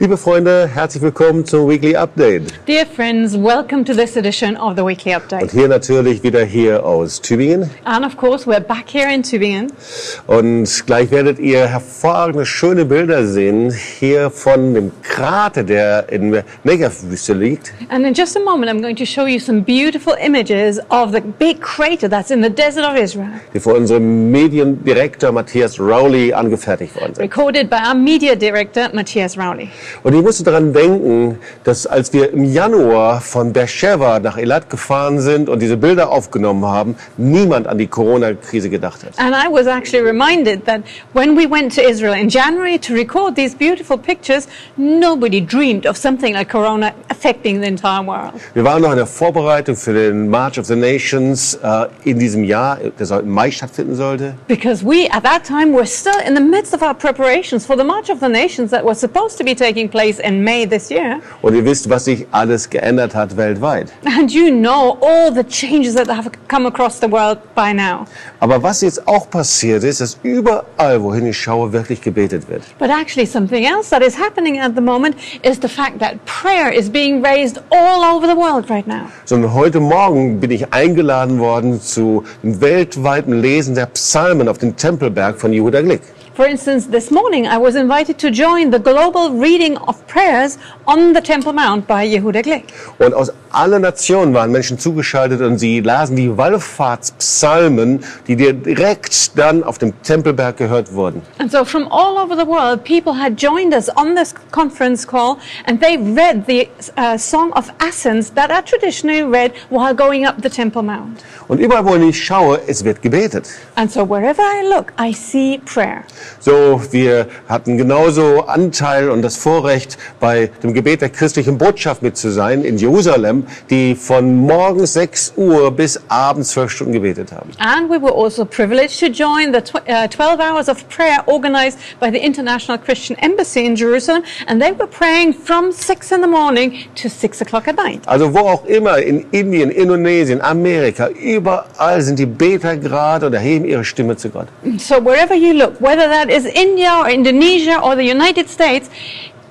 Liebe Freunde, herzlich willkommen zum Weekly Update. Dear friends, welcome to this edition of the Weekly Und Update. hier natürlich wieder hier aus Tübingen. And of course, we're back here in Tübingen. Und gleich werdet ihr hervorragende, schöne Bilder sehen hier von dem Krater, der in der Negev-Wüste liegt. And in just a moment, I'm going to show you some beautiful images of the big crater that's in the desert of Israel, die von unserem Mediendirektor Matthias Rowley angefertigt worden sind. recorded by our media director, Matthias Rowley. Und ich musste daran denken, dass als wir im Januar von Beersheba nach Eilat gefahren sind und diese Bilder aufgenommen haben, niemand an die Corona-Krise gedacht hat. And I was actually reminded that when we went to Israel in January to record these beautiful pictures, nobody dreamed of something like Corona affecting the entire world. Wir waren noch in der Vorbereitung für den March of the Nations äh, in diesem Jahr, der im Mai stattfinden sollte. Because we, at that time, were still in the midst of our preparations for the March of the Nations that was supposed to be taking place in May this year. Und ihr wisst, was sich alles geändert hat weltweit. And you know all the changes that have come across the world by now. Aber was jetzt auch passiert ist, dass überall, wohin ich schaue, wirklich gebetet wird. But actually, something else that is happening at the moment is the fact that prayer is being raised all over the world right now. Sondern heute Morgen bin ich eingeladen worden zu dem weltweiten Lesen der Psalmen auf dem Tempelberg von Yehuda Glick. For instance, this morning I was invited to join the global reading of prayers on the Temple Mount by Yehuda Glick. Und aus allen Nationen waren Menschen zugeschaltet und sie lasen die Wallfahrtspsalmen, die direkt dann auf dem Tempelberg gehört wurden. And so from all over the world, people had joined us on this conference call and they read the uh, Song of Ascents that are traditionally read while going up the Temple Mount. Und überall, wo ich schaue, es wird gebetet. And so wherever I look, I see prayer. So, wir hatten genauso Anteil und das Vorrecht, bei dem Gebet der christlichen Botschaft mit zu sein in Jerusalem, die von morgens 6 Uhr bis abends 12 Stunden gebetet haben. And we were also privileged to join the tw- uh, 12 hours of prayer organized by the International Christian Embassy in Jerusalem. And they were praying from 6 in the morning to 6 o'clock at night. Also wo auch immer, in Indien, Indonesien, Amerika, überall sind die Beter gerade und erheben ihre Stimme zu Gott. So wherever you look, whether that is India or Indonesia or the United States,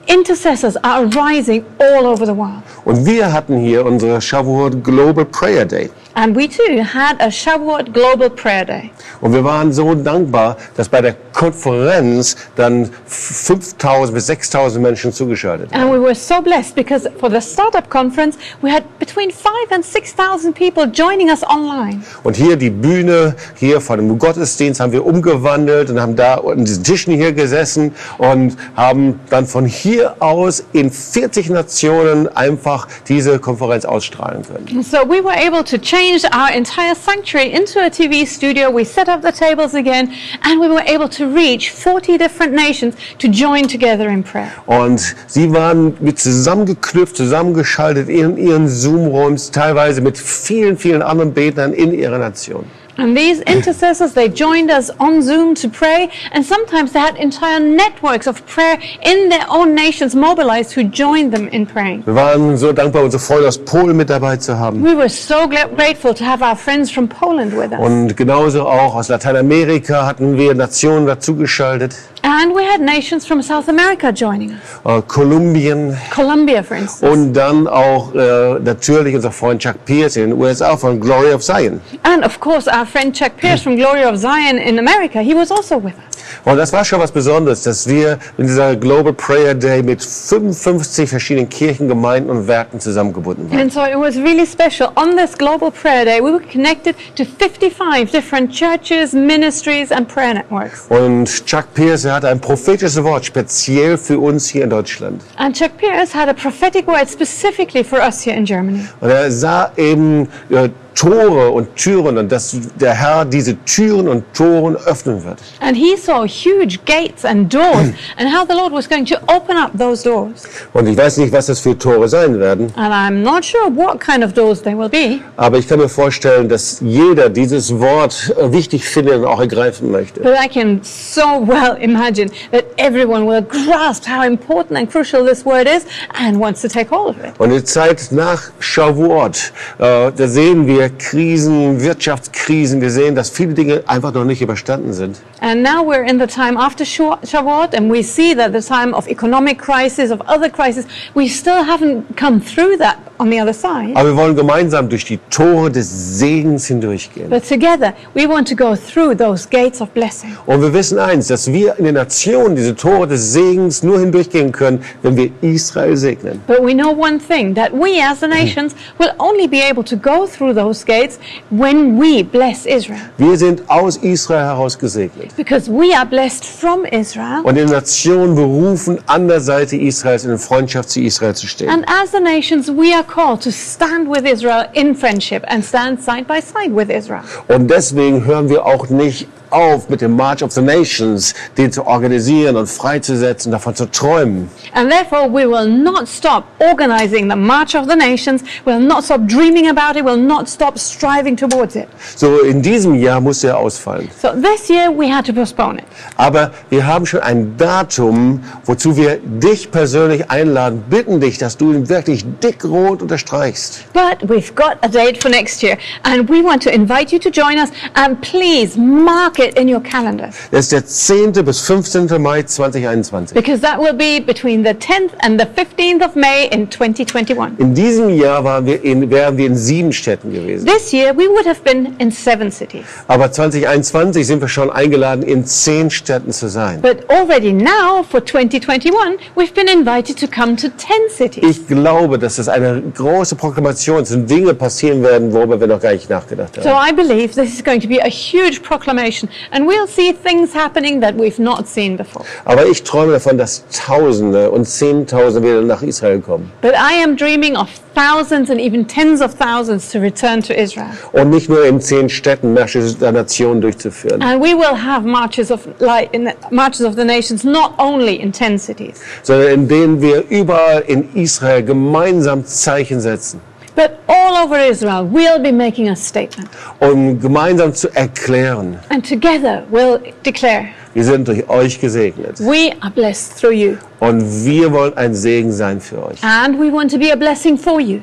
intercessors are rising all over the world. Und wir hatten hier unsere Shavuot Global Prayer Day. And we too had a Shavuot Global Prayer Day. Und wir waren so dankbar, dass bei der Konferenz dann 5000 bis 6000 Menschen zugeschaltet waren. And we were so blessed because for the startup conference, we had between five and 6,000 people joining us online. Und hier die Bühne, hier vor dem Gottesdienst haben wir umgewandelt und haben da an diesen Tischen hier gesessen und haben dann von hier aus in 40 Nationen einfach diese Konferenz ausstrahlen können. So we were able to change our entire sanctuary into a TV studio. We set up the tables again and we were able to reach 40 different nations to join together in prayer. Und sie waren mit zusammengeknüpft, zusammengeschaltet in ihren Zoom-Rooms, teilweise mit vielen, vielen anderen Betern in ihrer Nation. And these intercessors, they joined us on Zoom to pray, and sometimes they had entire networks of prayer in their own nations mobilized who joined them in praying. Wir waren so dankbar, unsere Freunde aus Polen mit dabei zu haben. We were so grateful to have our friends from Poland with us. Und genauso auch aus Lateinamerika hatten wir Nationen dazugeschaltet. And we had nations from South America joining us. Äh, Kolumbien Colombia, for instance. und dann auch äh, natürlich unser Freund Chuck Pierce in den USA von Glory of Zion. And of course, our friend Chuck Pierce from Glory of Zion in America, he was also with us. Und das war schon was Besonderes, dass wir in dieser Global Prayer Day mit 55 verschiedenen Kirchen, Gemeinden und Werken zusammengebunden waren. And so it was really special. On this Global Prayer Day, we were connected to 55 different churches, ministries, and prayer networks. Und Chuck Pierce er hatte ein prophetisches Wort speziell für uns hier in Deutschland. And Chuck Pierce had a prophetic word specifically for us here in Germany. Und er sah eben äh, Tore und Türen und dass der Herr diese Türen und Toren öffnen wird. And he saw huge gates and doors and how the Lord was going to open up those doors. Und ich weiß nicht, was das für Tore sein werden, And I'm not sure what kind of doors they will be, aber ich kann mir vorstellen, dass jeder dieses Wort äh, wichtig findet und auch ergreifen möchte. but I can so well imagine that everyone will grasp how important and crucial this word is and wants to take hold of it. Und die Zeit nach Shavuot, äh, da sehen wir Krisen, Wirtschaftskrisen. Wir sehen, dass viele Dinge einfach noch nicht überstanden sind. And now we're in the time after Shavuot, and we see that the time of economic crisis, of other crises, we still haven't come through that on the other side. Aber wir wollen gemeinsam durch die Tore des Segens hindurchgehen. But together, we want to go through those gates of blessing. Und wir wissen eins, dass wir in den Nationen diese Tore des Segens nur hindurchgehen können, wenn wir Israel segnen. But we know one thing that we as the nations will only be able to go through those gates when we bless Israel. Wir sind aus Israel heraus gesegnet. Because we are blessed from Israel. Und in den Nationen berufen, an der Seite Israels in Freundschaft zu Israel zu stehen. And as the nations, we are called to stand with Israel in friendship and stand side by side with Israel. Und deswegen hören wir auch nicht auf mit dem March of the Nations, den zu organisieren und freizusetzen, davon zu träumen. And therefore, we will not stop organizing the March of the Nations. We'll not stop dreaming about it. We'll not stop striving towards it. So in diesem Jahr musste er ausfallen. So this year, we had to postpone it. Aber wir haben schon ein Datum, wozu wir dich persönlich einladen, bitten dich, dass du ihn wirklich dick-rot unterstreichst. But we've got a date for next year, and we want to invite you to join us. And please mark it in your calendars Das ist der 10. bis 15. Mai 2021. because that will be between the 10th and the 15th of May in 2021. In diesem Jahr waren wir in, wären wir in sieben Städten gewesen. This year, we would have been in seven cities. Aber 2021 sind wir schon eingeladen, in zehn Städten zu sein. But already now, for 2021, we've been invited to come to 10 cities. Ich glaube, dass das eine große Proklamation ist und Dinge passieren werden, worüber wir noch gar nicht nachgedacht So haben. I believe this is going to be a huge proclamation, and we'll see things happening that we've not seen before. Aber ich träume davon, dass Tausende und Zehntausende wieder nach Israel kommen. But I am dreaming of thousands and even tens of thousands to return to Israel. Und nicht nur in zehn Städten Märsche der Nation durchzuführen, And we will have marches of like in the, marches of the nations not only in 10 cities, sondern in denen wir überall in Israel gemeinsam Zeichen setzen, but all over Israel we'll be making a statement. um gemeinsam zu erklären, And together we'll declare, wir sind durch euch gesegnet. we are blessed through you. Und wir wollen ein Segen sein für euch. And we want to be a blessing for you.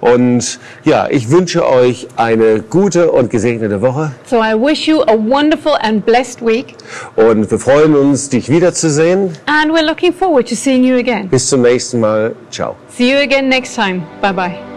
Und ja, ich wünsche euch eine gute und gesegnete Woche. So I wish you a wonderful and blessed week. Und wir freuen uns, dich wiederzusehen. And we're looking forward to seeing you again. Bis zum nächsten Mal. Ciao. See you again next time. Bye bye.